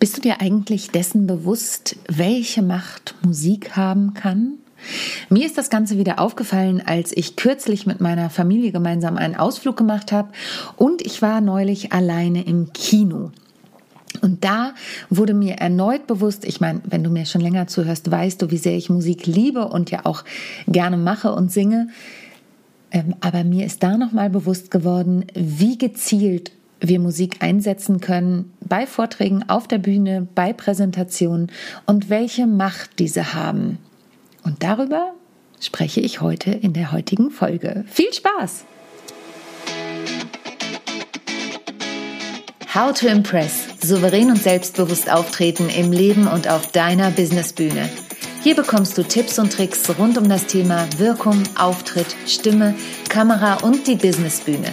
Bist du dir eigentlich dessen bewusst, welche Macht Musik haben kann? Mir ist das Ganze wieder aufgefallen, als ich kürzlich mit meiner Familie gemeinsam einen Ausflug gemacht habe und ich war neulich alleine im Kino. Und da wurde mir erneut bewusst, ich meine, wenn du mir schon länger zuhörst, weißt du, wie sehr ich Musik liebe und ja auch gerne mache und singe. Ähm, aber mir ist da nochmal bewusst geworden, wie gezielt wir Musik einsetzen können bei Vorträgen auf der Bühne, bei Präsentationen und welche Macht diese haben. Und darüber spreche ich heute in der heutigen Folge. Viel Spaß! How to Impress. Souverän und selbstbewusst auftreten im Leben und auf deiner Businessbühne. Hier bekommst du Tipps und Tricks rund um das Thema Wirkung, Auftritt, Stimme, Kamera und die Businessbühne.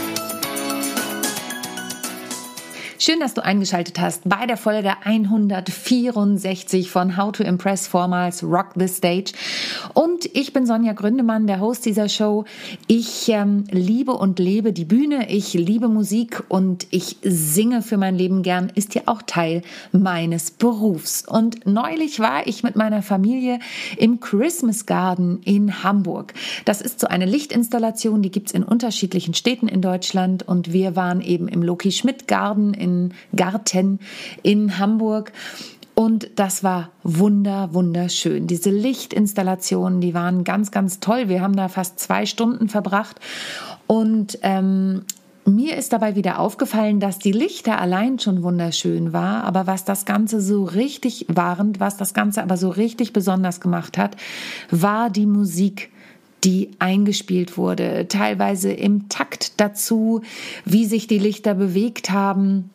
Schön, dass du eingeschaltet hast bei der Folge 164 von How to Impress vormals Rock the Stage. Und ich bin Sonja Gründemann, der Host dieser Show. Ich ähm, liebe und lebe die Bühne. Ich liebe Musik und ich singe für mein Leben gern. Ist ja auch Teil meines Berufs. Und neulich war ich mit meiner Familie im Christmas Garden in Hamburg. Das ist so eine Lichtinstallation, die gibt's in unterschiedlichen Städten in Deutschland. Und wir waren eben im Loki Schmidt Garden in kleinen Garten in Hamburg. Und das war wunder, wunderschön. Diese Lichtinstallationen, die waren ganz, ganz toll. Wir haben da fast zwei Stunden verbracht. Und ähm, mir ist dabei wieder aufgefallen, dass die Lichter allein schon wunderschön war, aber was das Ganze so richtig warend, was das Ganze aber so richtig besonders gemacht hat, war die Musik die eingespielt wurde, teilweise im Takt dazu, wie sich die Lichter bewegt haben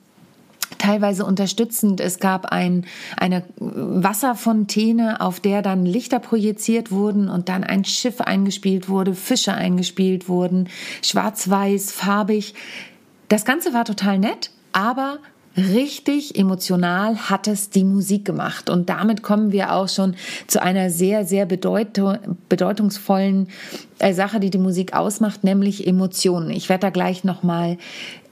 teilweise unterstützend. Es gab ein, eine Wasserfontäne, auf der dann Lichter projiziert wurden und dann ein Schiff eingespielt wurde, Fische eingespielt wurden, schwarz-weiß, farbig. Das Ganze war total nett, aber richtig emotional hat es die Musik gemacht. Und damit kommen wir auch schon zu einer sehr, sehr bedeutungsvollen Sache, die die Musik ausmacht, nämlich Emotionen. Ich werde da gleich nochmal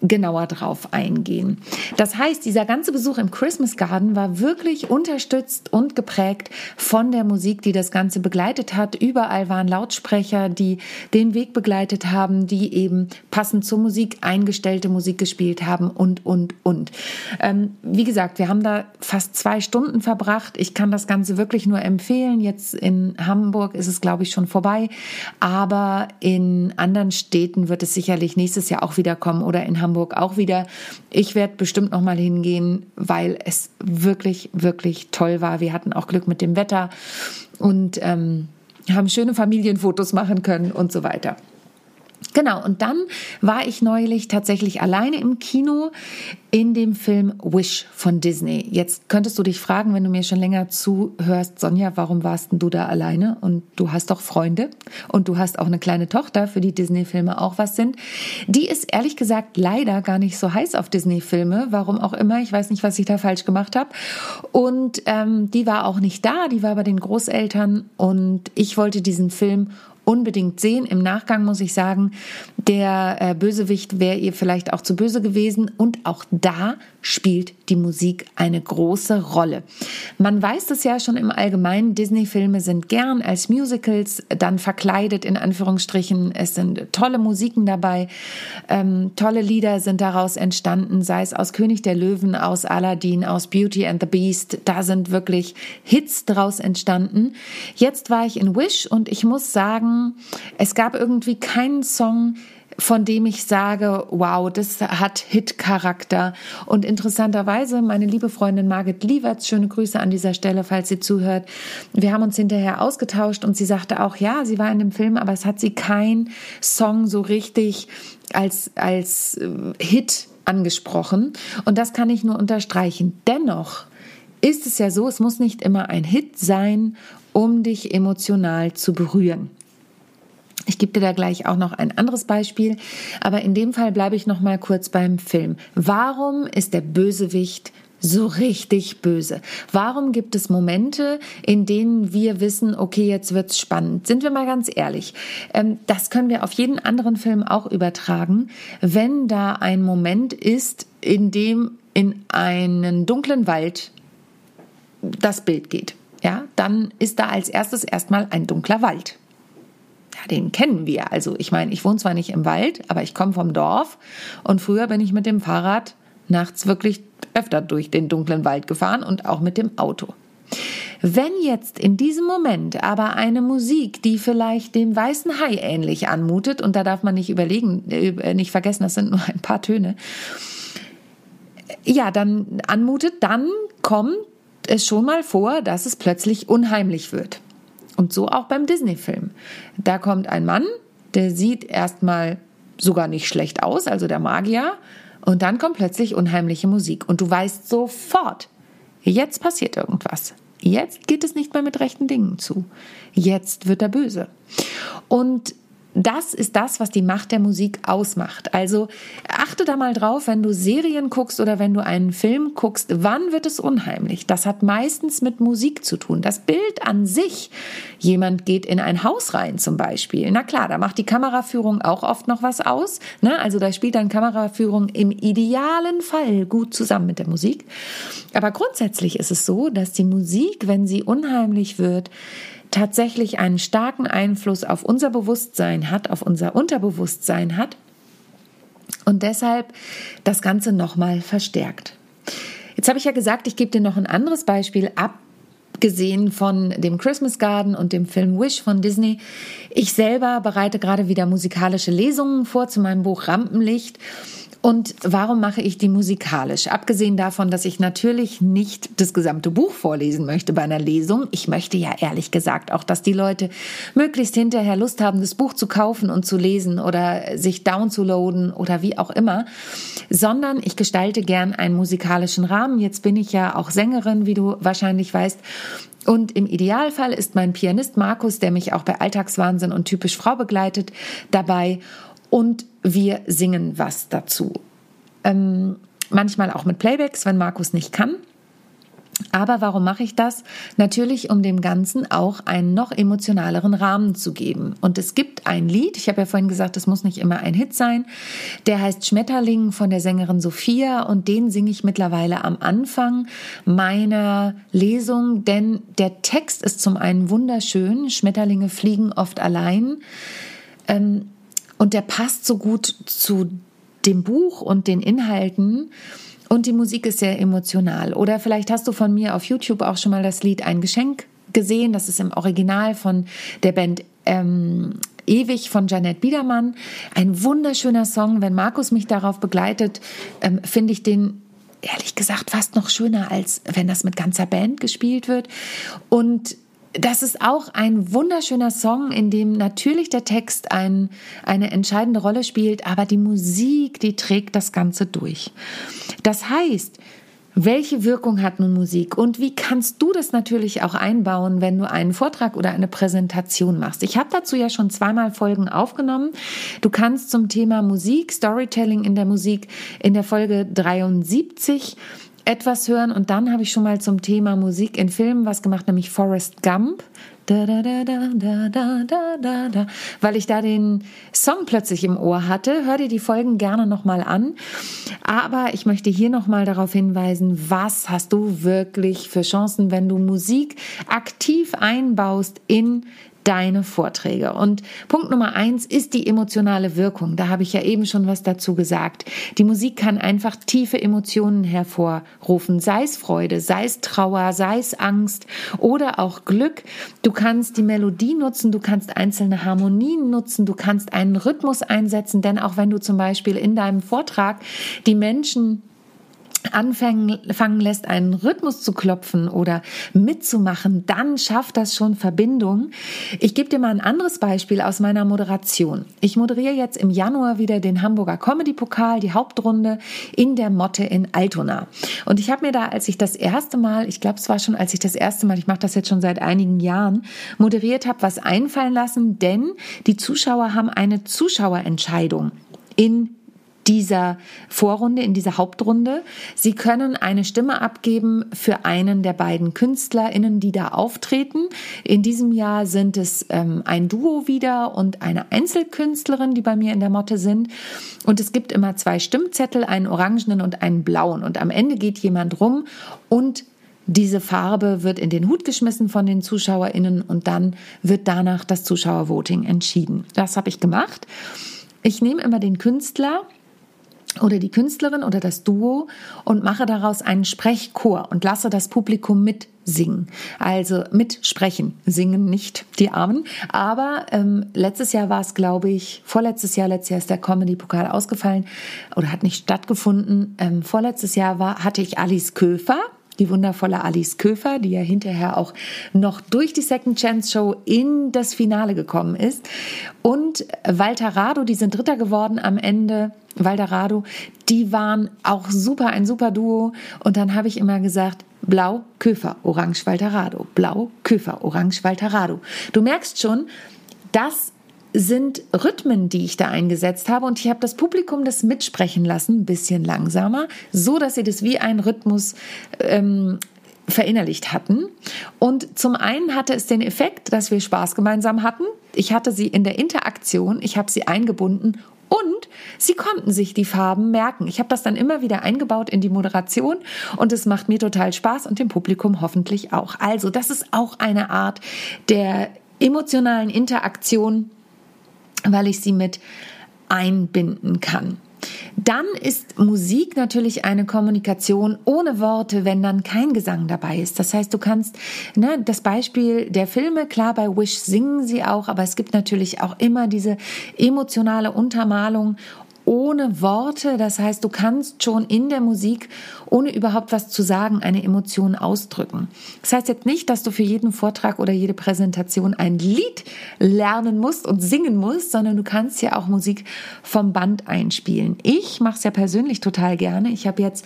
genauer drauf eingehen. Das heißt, dieser ganze Besuch im Christmas Garden war wirklich unterstützt und geprägt von der Musik, die das Ganze begleitet hat. Überall waren Lautsprecher, die den Weg begleitet haben, die eben passend zur Musik eingestellte Musik gespielt haben und, und, und. Ähm, wie gesagt, wir haben da fast zwei Stunden verbracht. Ich kann das Ganze wirklich nur empfehlen. Jetzt in Hamburg ist es, glaube ich, schon vorbei. Aber in anderen Städten wird es sicherlich nächstes Jahr auch wieder kommen oder in Hamburg auch wieder. Ich werde bestimmt noch mal hingehen, weil es wirklich, wirklich toll war. Wir hatten auch Glück mit dem Wetter und ähm, haben schöne Familienfotos machen können und so weiter. Genau, und dann war ich neulich tatsächlich alleine im Kino in dem Film Wish von Disney. Jetzt könntest du dich fragen, wenn du mir schon länger zuhörst, Sonja, warum warst denn du da alleine? Und du hast doch Freunde und du hast auch eine kleine Tochter, für die Disney-Filme auch was sind. Die ist ehrlich gesagt leider gar nicht so heiß auf Disney-Filme, warum auch immer. Ich weiß nicht, was ich da falsch gemacht habe. Und ähm, die war auch nicht da, die war bei den Großeltern und ich wollte diesen Film unbedingt sehen. Im Nachgang muss ich sagen, der äh, Bösewicht wäre ihr vielleicht auch zu böse gewesen. Und auch da spielt die Musik eine große Rolle. Man weiß es ja schon im Allgemeinen, Disney-Filme sind gern als Musicals dann verkleidet, in Anführungsstrichen. Es sind tolle Musiken dabei, ähm, tolle Lieder sind daraus entstanden, sei es aus König der Löwen, aus Aladdin, aus Beauty and the Beast. Da sind wirklich Hits daraus entstanden. Jetzt war ich in Wish und ich muss sagen, es gab irgendwie keinen Song, von dem ich sage, wow, das hat Hit-Charakter. Und interessanterweise, meine liebe Freundin Margit Lieberts, schöne Grüße an dieser Stelle, falls sie zuhört. Wir haben uns hinterher ausgetauscht und sie sagte auch, ja, sie war in dem Film, aber es hat sie kein Song so richtig als, als äh, Hit angesprochen. Und das kann ich nur unterstreichen. Dennoch ist es ja so, es muss nicht immer ein Hit sein, um dich emotional zu berühren. Ich gebe dir da gleich auch noch ein anderes Beispiel, aber in dem Fall bleibe ich noch mal kurz beim Film. Warum ist der Bösewicht so richtig böse? Warum gibt es Momente, in denen wir wissen, okay, jetzt wird's spannend? Sind wir mal ganz ehrlich. Ähm, das können wir auf jeden anderen Film auch übertragen. Wenn da ein Moment ist, in dem in einen dunklen Wald das Bild geht, ja, dann ist da als erstes erstmal ein dunkler Wald. Ja, den kennen wir. Also ich meine, ich wohne zwar nicht im Wald, aber ich komme vom Dorf und früher bin ich mit dem Fahrrad nachts wirklich öfter durch den dunklen Wald gefahren und auch mit dem Auto. Wenn jetzt in diesem Moment aber eine Musik, die vielleicht dem weißen Hai ähnlich anmutet, und da darf man nicht überlegen, äh, nicht vergessen, das sind nur ein paar Töne, ja, dann anmutet, dann kommt es schon mal vor, dass es plötzlich unheimlich wird. Und so auch beim Disney-Film. Da kommt ein Mann, der sieht erstmal sogar nicht schlecht aus, also der Magier, und dann kommt plötzlich unheimliche Musik. Und du weißt sofort, jetzt passiert irgendwas. Jetzt geht es nicht mehr mit rechten Dingen zu. Jetzt wird er böse. Und das ist das, was die Macht der Musik ausmacht. Also achte da mal drauf, wenn du Serien guckst oder wenn du einen Film guckst, wann wird es unheimlich? Das hat meistens mit Musik zu tun. Das Bild an sich, jemand geht in ein Haus rein zum Beispiel. Na klar, da macht die Kameraführung auch oft noch was aus. Ne? Also da spielt dann Kameraführung im idealen Fall gut zusammen mit der Musik. Aber grundsätzlich ist es so, dass die Musik, wenn sie unheimlich wird, tatsächlich einen starken Einfluss auf unser Bewusstsein hat, auf unser Unterbewusstsein hat und deshalb das Ganze nochmal verstärkt. Jetzt habe ich ja gesagt, ich gebe dir noch ein anderes Beispiel abgesehen von dem Christmas Garden und dem Film Wish von Disney. Ich selber bereite gerade wieder musikalische Lesungen vor zu meinem Buch Rampenlicht und warum mache ich die musikalisch? Abgesehen davon, dass ich natürlich nicht das gesamte Buch vorlesen möchte bei einer Lesung. Ich möchte ja ehrlich gesagt auch, dass die Leute möglichst hinterher Lust haben, das Buch zu kaufen und zu lesen oder sich downzuladen oder wie auch immer. Sondern ich gestalte gern einen musikalischen Rahmen. Jetzt bin ich ja auch Sängerin, wie du wahrscheinlich weißt. Und im Idealfall ist mein Pianist Markus, der mich auch bei Alltagswahnsinn und typisch Frau begleitet, dabei und wir singen was dazu. Ähm, manchmal auch mit Playbacks, wenn Markus nicht kann. Aber warum mache ich das? Natürlich, um dem Ganzen auch einen noch emotionaleren Rahmen zu geben. Und es gibt ein Lied, ich habe ja vorhin gesagt, es muss nicht immer ein Hit sein, der heißt Schmetterling von der Sängerin Sophia und den singe ich mittlerweile am Anfang meiner Lesung, denn der Text ist zum einen wunderschön, Schmetterlinge fliegen oft allein. Ähm, und der passt so gut zu dem Buch und den Inhalten. Und die Musik ist sehr emotional. Oder vielleicht hast du von mir auf YouTube auch schon mal das Lied Ein Geschenk gesehen. Das ist im Original von der Band ähm, Ewig von Janet Biedermann. Ein wunderschöner Song. Wenn Markus mich darauf begleitet, ähm, finde ich den ehrlich gesagt fast noch schöner, als wenn das mit ganzer Band gespielt wird. Und das ist auch ein wunderschöner Song, in dem natürlich der Text ein, eine entscheidende Rolle spielt, aber die Musik, die trägt das Ganze durch. Das heißt, welche Wirkung hat nun Musik und wie kannst du das natürlich auch einbauen, wenn du einen Vortrag oder eine Präsentation machst? Ich habe dazu ja schon zweimal Folgen aufgenommen. Du kannst zum Thema Musik, Storytelling in der Musik in der Folge 73 etwas hören und dann habe ich schon mal zum Thema Musik in Filmen was gemacht, nämlich Forrest Gump. Da, da, da, da, da, da, da, da, weil ich da den Song plötzlich im Ohr hatte. Hör dir die Folgen gerne nochmal an. Aber ich möchte hier nochmal darauf hinweisen, was hast du wirklich für Chancen, wenn du Musik aktiv einbaust in deine Vorträge. Und Punkt Nummer eins ist die emotionale Wirkung. Da habe ich ja eben schon was dazu gesagt. Die Musik kann einfach tiefe Emotionen hervorrufen, sei es Freude, sei es Trauer, sei es Angst oder auch Glück. Du kannst die Melodie nutzen, du kannst einzelne Harmonien nutzen, du kannst einen Rhythmus einsetzen, denn auch wenn du zum Beispiel in deinem Vortrag die Menschen anfangen fangen lässt, einen Rhythmus zu klopfen oder mitzumachen, dann schafft das schon Verbindung. Ich gebe dir mal ein anderes Beispiel aus meiner Moderation. Ich moderiere jetzt im Januar wieder den Hamburger Comedy Pokal, die Hauptrunde in der Motte in Altona. Und ich habe mir da, als ich das erste Mal, ich glaube, es war schon, als ich das erste Mal, ich mache das jetzt schon seit einigen Jahren, moderiert habe, was einfallen lassen, denn die Zuschauer haben eine Zuschauerentscheidung in dieser Vorrunde, in dieser Hauptrunde. Sie können eine Stimme abgeben für einen der beiden KünstlerInnen, die da auftreten. In diesem Jahr sind es ähm, ein Duo wieder und eine Einzelkünstlerin, die bei mir in der Motte sind. Und es gibt immer zwei Stimmzettel, einen orangenen und einen blauen. Und am Ende geht jemand rum und diese Farbe wird in den Hut geschmissen von den ZuschauerInnen und dann wird danach das Zuschauervoting entschieden. Das habe ich gemacht. Ich nehme immer den Künstler oder die Künstlerin oder das Duo und mache daraus einen Sprechchor und lasse das Publikum mitsingen. Also mitsprechen, singen nicht die Armen. Aber ähm, letztes Jahr war es, glaube ich, vorletztes Jahr, letztes Jahr ist der Comedy-Pokal ausgefallen oder hat nicht stattgefunden. Ähm, vorletztes Jahr war, hatte ich Alice Köfer die wundervolle Alice Köfer, die ja hinterher auch noch durch die Second Chance Show in das Finale gekommen ist. Und Walter Rado, die sind Dritter geworden am Ende. Walter Rado, die waren auch super, ein super Duo. Und dann habe ich immer gesagt, Blau, Köfer, Orange, Walter Rado. Blau, Köfer, Orange, Walter Rado. Du merkst schon, das sind Rhythmen, die ich da eingesetzt habe und ich habe das Publikum das mitsprechen lassen, ein bisschen langsamer, so dass sie das wie ein Rhythmus ähm, verinnerlicht hatten. Und zum einen hatte es den Effekt, dass wir Spaß gemeinsam hatten. Ich hatte sie in der Interaktion, ich habe sie eingebunden und sie konnten sich die Farben merken. Ich habe das dann immer wieder eingebaut in die Moderation und es macht mir total Spaß und dem Publikum hoffentlich auch. Also das ist auch eine Art der emotionalen Interaktion weil ich sie mit einbinden kann. Dann ist Musik natürlich eine Kommunikation ohne Worte, wenn dann kein Gesang dabei ist. Das heißt, du kannst, ne, das Beispiel der Filme, klar, bei Wish singen sie auch, aber es gibt natürlich auch immer diese emotionale Untermalung ohne Worte. Das heißt, du kannst schon in der Musik, ohne überhaupt was zu sagen, eine Emotion ausdrücken. Das heißt jetzt nicht, dass du für jeden Vortrag oder jede Präsentation ein Lied lernen musst und singen musst, sondern du kannst ja auch Musik vom Band einspielen. Ich mache es ja persönlich total gerne. Ich habe jetzt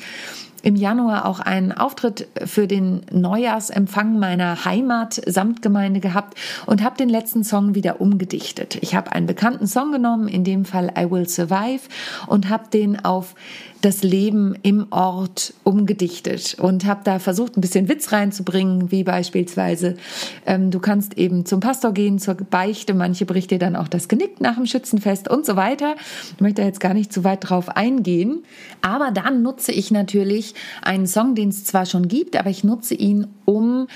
im Januar auch einen Auftritt für den Neujahrsempfang meiner Heimat-Samtgemeinde gehabt und habe den letzten Song wieder umgedichtet. Ich habe einen bekannten Song genommen, in dem Fall I Will Survive, und habe den auf das Leben im Ort umgedichtet und habe da versucht, ein bisschen Witz reinzubringen, wie beispielsweise, ähm, du kannst eben zum Pastor gehen, zur Beichte, manche bricht dir dann auch das Genick nach dem Schützenfest und so weiter. Ich möchte jetzt gar nicht zu weit drauf eingehen, aber dann nutze ich natürlich einen Song, den es zwar schon gibt, aber ich nutze ihn, um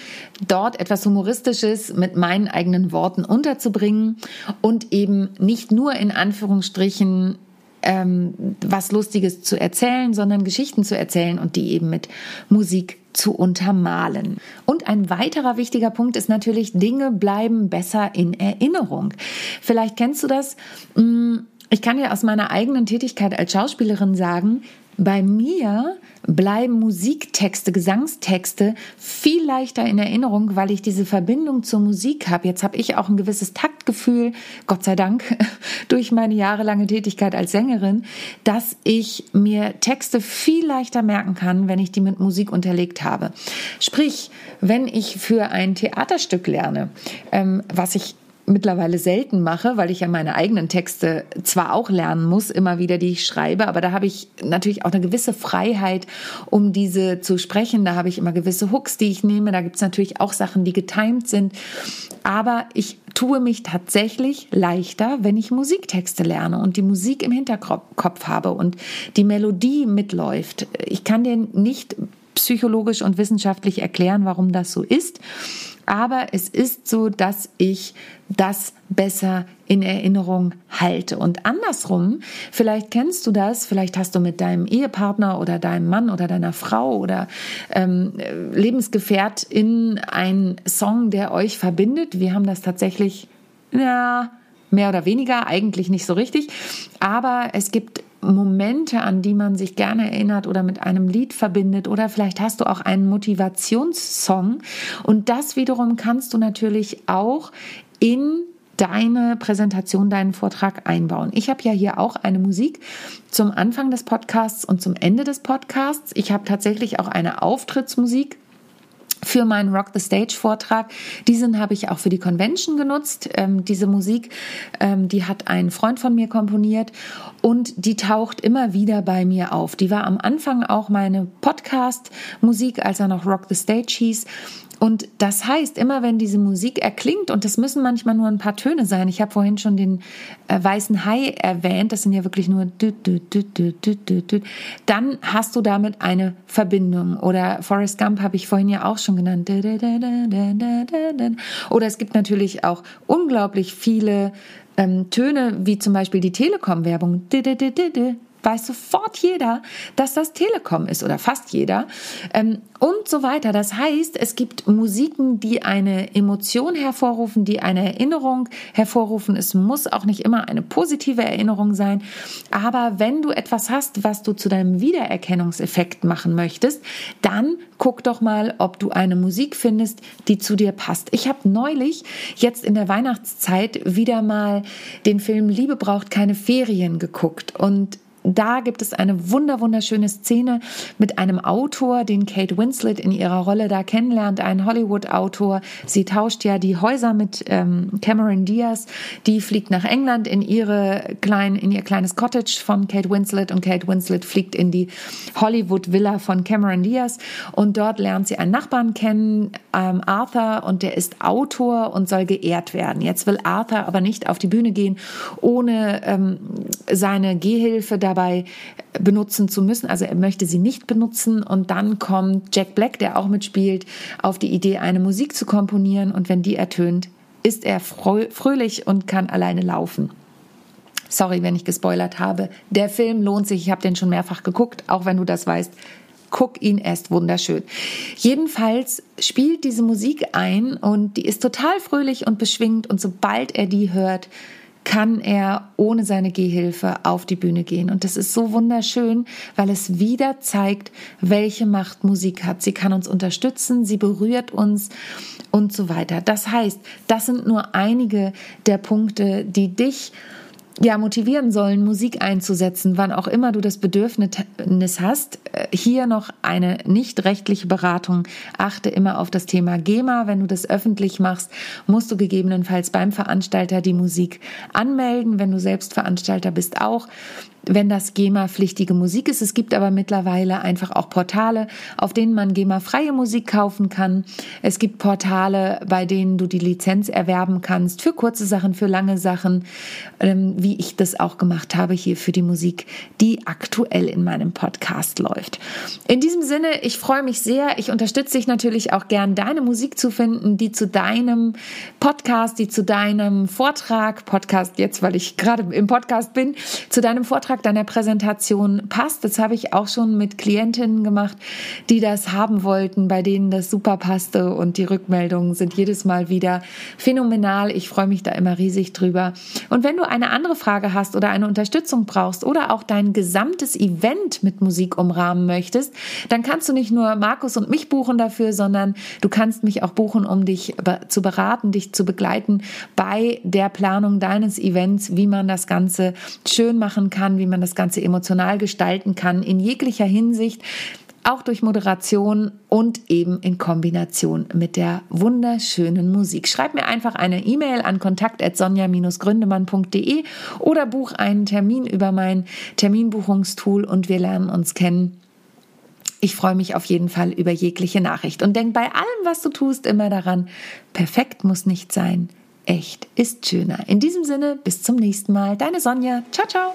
dort etwas Humoristisches mit meinen eigenen Worten unterzubringen und eben nicht nur in Anführungsstrichen ähm, was Lustiges zu erzählen, sondern Geschichten zu erzählen und die eben mit Musik zu untermalen. Und ein weiterer wichtiger Punkt ist natürlich, Dinge bleiben besser in Erinnerung. Vielleicht kennst du das. Mm, ich kann dir aus meiner eigenen Tätigkeit als Schauspielerin sagen, bei mir bleiben Musiktexte, Gesangstexte viel leichter in Erinnerung, weil ich diese Verbindung zur Musik habe. Jetzt habe ich auch ein gewisses Taktgefühl, Gott sei Dank, durch meine jahrelange Tätigkeit als Sängerin, dass ich mir Texte viel leichter merken kann, wenn ich die mit Musik unterlegt habe. Sprich, wenn ich für ein Theaterstück lerne, ähm, was ich mittlerweile selten mache, weil ich ja meine eigenen Texte zwar auch lernen muss, immer wieder, die ich schreibe, aber da habe ich natürlich auch eine gewisse Freiheit, um diese zu sprechen. Da habe ich immer gewisse Hooks, die ich nehme. Da gibt es natürlich auch Sachen, die getimed sind. Aber ich tue mich tatsächlich leichter, wenn ich Musiktexte lerne und die Musik im Hinterkopf habe und die Melodie mitläuft. Ich kann dir nicht psychologisch und wissenschaftlich erklären, warum das so ist. Aber es ist so, dass ich das besser in Erinnerung halte. Und andersrum, vielleicht kennst du das, vielleicht hast du mit deinem Ehepartner oder deinem Mann oder deiner Frau oder ähm, Lebensgefährtin einen Song, der euch verbindet. Wir haben das tatsächlich, ja, mehr oder weniger, eigentlich nicht so richtig. Aber es gibt Momente, an die man sich gerne erinnert oder mit einem Lied verbindet oder vielleicht hast du auch einen Motivationssong und das wiederum kannst du natürlich auch in deine Präsentation, deinen Vortrag einbauen. Ich habe ja hier auch eine Musik zum Anfang des Podcasts und zum Ende des Podcasts. Ich habe tatsächlich auch eine Auftrittsmusik für meinen Rock the Stage Vortrag. Diesen habe ich auch für die Convention genutzt. Ähm, diese Musik, ähm, die hat ein Freund von mir komponiert und die taucht immer wieder bei mir auf. Die war am Anfang auch meine Podcast-Musik, als er noch Rock the Stage hieß. Und das heißt, immer wenn diese Musik erklingt, und das müssen manchmal nur ein paar Töne sein, ich habe vorhin schon den äh, weißen Hai erwähnt, das sind ja wirklich nur, dann hast du damit eine Verbindung. Oder Forrest Gump habe ich vorhin ja auch schon genannt. Oder es gibt natürlich auch unglaublich viele ähm, Töne, wie zum Beispiel die Telekom-Werbung weiß sofort jeder, dass das Telekom ist oder fast jeder ähm, und so weiter. Das heißt, es gibt Musiken, die eine Emotion hervorrufen, die eine Erinnerung hervorrufen. Es muss auch nicht immer eine positive Erinnerung sein, aber wenn du etwas hast, was du zu deinem Wiedererkennungseffekt machen möchtest, dann guck doch mal, ob du eine Musik findest, die zu dir passt. Ich habe neulich jetzt in der Weihnachtszeit wieder mal den Film Liebe braucht keine Ferien geguckt und da gibt es eine wunder wunderschöne Szene mit einem Autor, den Kate Winslet in ihrer Rolle da kennenlernt, ein Hollywood-Autor. Sie tauscht ja die Häuser mit ähm, Cameron Diaz. Die fliegt nach England in ihre klein, in ihr kleines Cottage von Kate Winslet und Kate Winslet fliegt in die Hollywood-Villa von Cameron Diaz und dort lernt sie einen Nachbarn kennen, ähm, Arthur, und der ist Autor und soll geehrt werden. Jetzt will Arthur aber nicht auf die Bühne gehen, ohne ähm, seine Gehhilfe da dabei benutzen zu müssen. Also er möchte sie nicht benutzen. Und dann kommt Jack Black, der auch mitspielt, auf die Idee, eine Musik zu komponieren. Und wenn die ertönt, ist er fröhlich und kann alleine laufen. Sorry, wenn ich gespoilert habe. Der Film lohnt sich. Ich habe den schon mehrfach geguckt, auch wenn du das weißt. Guck ihn, er ist wunderschön. Jedenfalls spielt diese Musik ein und die ist total fröhlich und beschwingt und sobald er die hört, kann er ohne seine Gehhilfe auf die Bühne gehen. Und das ist so wunderschön, weil es wieder zeigt, welche Macht Musik hat. Sie kann uns unterstützen, sie berührt uns und so weiter. Das heißt, das sind nur einige der Punkte, die dich ja, motivieren sollen, Musik einzusetzen, wann auch immer du das Bedürfnis hast. Äh, hier noch eine nicht rechtliche Beratung. Achte immer auf das Thema GEMA. Wenn du das öffentlich machst, musst du gegebenenfalls beim Veranstalter die Musik anmelden. Wenn du selbst Veranstalter bist, auch wenn das GEMA-pflichtige Musik ist. Es gibt aber mittlerweile einfach auch Portale, auf denen man GEMA-freie Musik kaufen kann. Es gibt Portale, bei denen du die Lizenz erwerben kannst für kurze Sachen, für lange Sachen, ähm, wie ich das auch gemacht habe hier für die Musik, die aktuell in meinem Podcast läuft. In diesem Sinne, ich freue mich sehr. Ich unterstütze dich natürlich auch gern, deine Musik zu finden, die zu deinem Podcast, die zu deinem Vortrag, Podcast jetzt, weil ich gerade im Podcast bin, zu deinem Vortrag Vortrag, deiner Präsentation passt. Das habe ich auch schon mit Klientinnen gemacht, die das haben wollten, bei denen das super passte und die Rückmeldungen sind jedes Mal wieder phänomenal. Ich freue mich da immer riesig drüber. Und wenn du eine andere Frage hast oder eine Unterstützung brauchst oder auch dein gesamtes Event mit Musik umrahmen möchtest, dann kannst du nicht nur Markus und mich buchen dafür, sondern du kannst mich auch buchen, um dich zu beraten, dich zu begleiten bei der Planung deines Events, wie man das Ganze schön machen kann, wie man das Ganze emotional gestalten kann, in jeglicher Hinsicht, auch durch Moderation und eben in Kombination mit der wunderschönen Musik. Schreib mir einfach eine E-Mail an kontakt@sonja-gründemann.de oder buch einen Termin über mein Terminbuchungstool und wir lernen uns kennen. Ich freue mich auf jeden Fall über jegliche Nachricht und denk bei allem, was du tust, immer daran, perfekt muss nicht sein. Echt ist schöner. In diesem Sinne, bis zum nächsten Mal. Deine Sonja. Ciao, ciao.